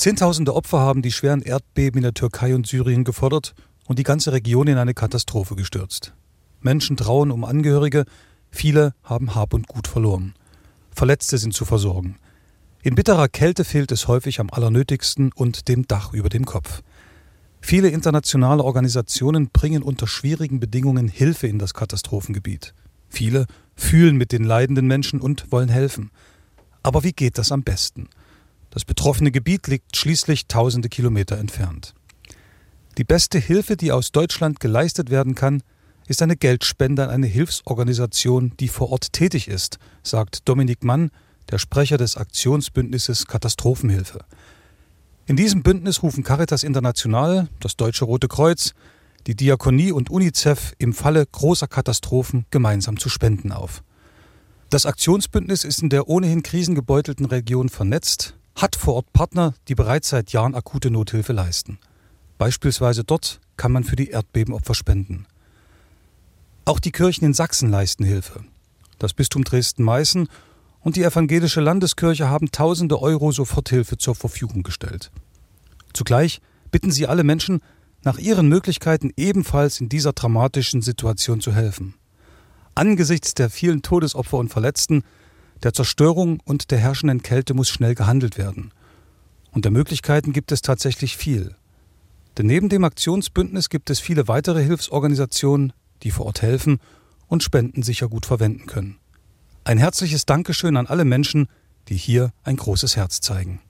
Zehntausende Opfer haben die schweren Erdbeben in der Türkei und Syrien gefordert und die ganze Region in eine Katastrophe gestürzt. Menschen trauen um Angehörige, viele haben Hab und Gut verloren. Verletzte sind zu versorgen. In bitterer Kälte fehlt es häufig am allernötigsten und dem Dach über dem Kopf. Viele internationale Organisationen bringen unter schwierigen Bedingungen Hilfe in das Katastrophengebiet. Viele fühlen mit den leidenden Menschen und wollen helfen. Aber wie geht das am besten? Das betroffene Gebiet liegt schließlich tausende Kilometer entfernt. Die beste Hilfe, die aus Deutschland geleistet werden kann, ist eine Geldspende an eine Hilfsorganisation, die vor Ort tätig ist, sagt Dominik Mann, der Sprecher des Aktionsbündnisses Katastrophenhilfe. In diesem Bündnis rufen Caritas International, das Deutsche Rote Kreuz, die Diakonie und UNICEF im Falle großer Katastrophen gemeinsam zu spenden auf. Das Aktionsbündnis ist in der ohnehin krisengebeutelten Region vernetzt, hat vor Ort Partner, die bereits seit Jahren akute Nothilfe leisten. Beispielsweise dort kann man für die Erdbebenopfer spenden. Auch die Kirchen in Sachsen leisten Hilfe. Das Bistum Dresden-Meißen und die evangelische Landeskirche haben tausende Euro Soforthilfe zur Verfügung gestellt. Zugleich bitten sie alle Menschen, nach ihren Möglichkeiten ebenfalls in dieser dramatischen Situation zu helfen. Angesichts der vielen Todesopfer und Verletzten, der Zerstörung und der herrschenden Kälte muss schnell gehandelt werden. Und der Möglichkeiten gibt es tatsächlich viel. Denn neben dem Aktionsbündnis gibt es viele weitere Hilfsorganisationen, die vor Ort helfen und Spenden sicher gut verwenden können. Ein herzliches Dankeschön an alle Menschen, die hier ein großes Herz zeigen.